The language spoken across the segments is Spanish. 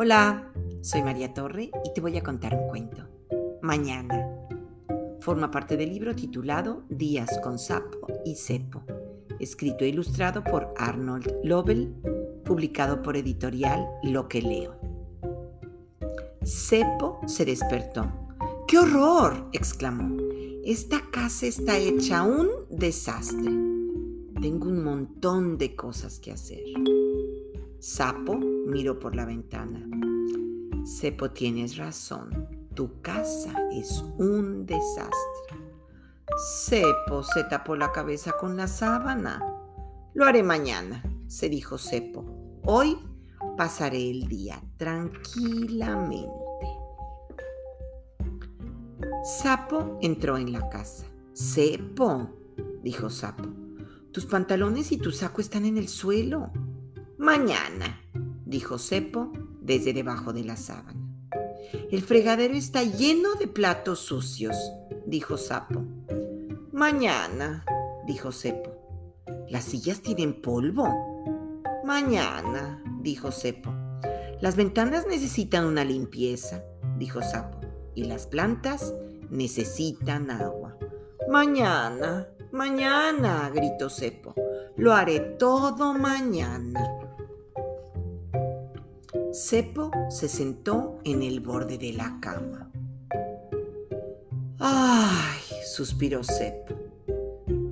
Hola, soy María Torre y te voy a contar un cuento. Mañana. Forma parte del libro titulado Días con Sapo y Cepo, escrito e ilustrado por Arnold Lobel, publicado por editorial Lo que leo. Cepo se despertó. ¡Qué horror! exclamó. Esta casa está hecha un desastre. Tengo un montón de cosas que hacer. Sapo miró por la ventana. Cepo, tienes razón. Tu casa es un desastre. Cepo se tapó la cabeza con la sábana. Lo haré mañana, se dijo Cepo. Hoy pasaré el día tranquilamente. Sapo entró en la casa. Cepo, dijo Sapo, tus pantalones y tu saco están en el suelo. Mañana, dijo Cepo desde debajo de la sábana. El fregadero está lleno de platos sucios, dijo Sapo. Mañana, dijo Cepo. Las sillas tienen polvo. Mañana, dijo Cepo. Las ventanas necesitan una limpieza, dijo Sapo. Y las plantas necesitan agua. Mañana, mañana, gritó Cepo. Lo haré todo mañana. Cepo se sentó en el borde de la cama. ¡Ay! suspiró Cepo.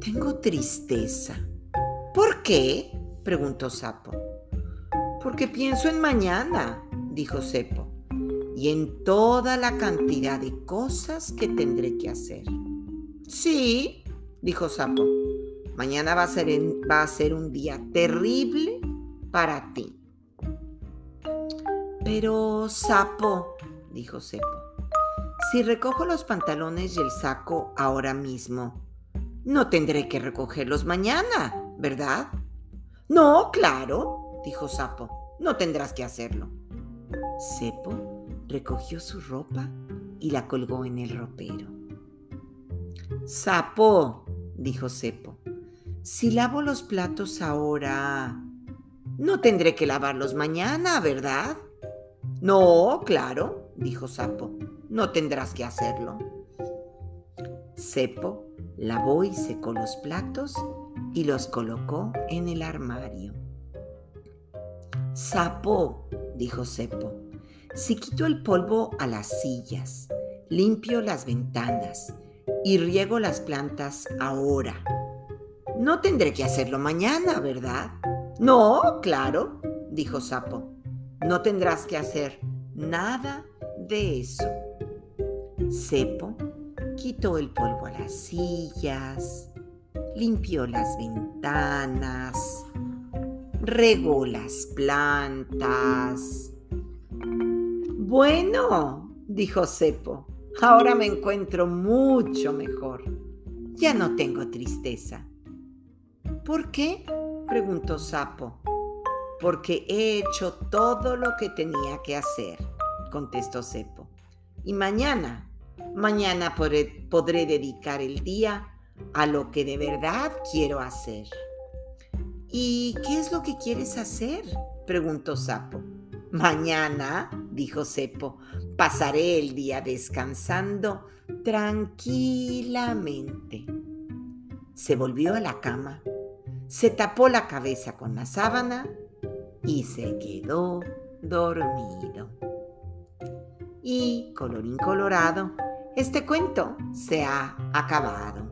Tengo tristeza. ¿Por qué? preguntó Sapo. Porque pienso en mañana, dijo Cepo, y en toda la cantidad de cosas que tendré que hacer. Sí, dijo Sapo, mañana va a ser, va a ser un día terrible para ti. Pero, sapo, dijo Cepo, si recojo los pantalones y el saco ahora mismo, no tendré que recogerlos mañana, ¿verdad? No, claro, dijo Sapo, no tendrás que hacerlo. Cepo recogió su ropa y la colgó en el ropero. Sapo, dijo Cepo, si lavo los platos ahora, no tendré que lavarlos mañana, ¿verdad? No, claro, dijo Sapo, no tendrás que hacerlo. Cepo lavó y secó los platos y los colocó en el armario. Sapo, dijo Cepo, si quito el polvo a las sillas, limpio las ventanas y riego las plantas ahora, no tendré que hacerlo mañana, ¿verdad? No, claro, dijo Sapo no tendrás que hacer nada de eso. Cepo quitó el polvo a las sillas, limpió las ventanas, regó las plantas. Bueno, dijo Cepo, ahora me encuentro mucho mejor. Ya no tengo tristeza. ¿Por qué? preguntó Sapo porque he hecho todo lo que tenía que hacer, contestó Cepo. Y mañana, mañana podré, podré, dedicar el día a lo que de verdad quiero hacer. ¿Y qué es lo que quieres hacer? preguntó Sapo. Mañana, dijo Cepo, pasaré el día descansando tranquilamente. Se volvió a la cama, se tapó la cabeza con la sábana y se quedó dormido. Y, colorín colorado, este cuento se ha acabado.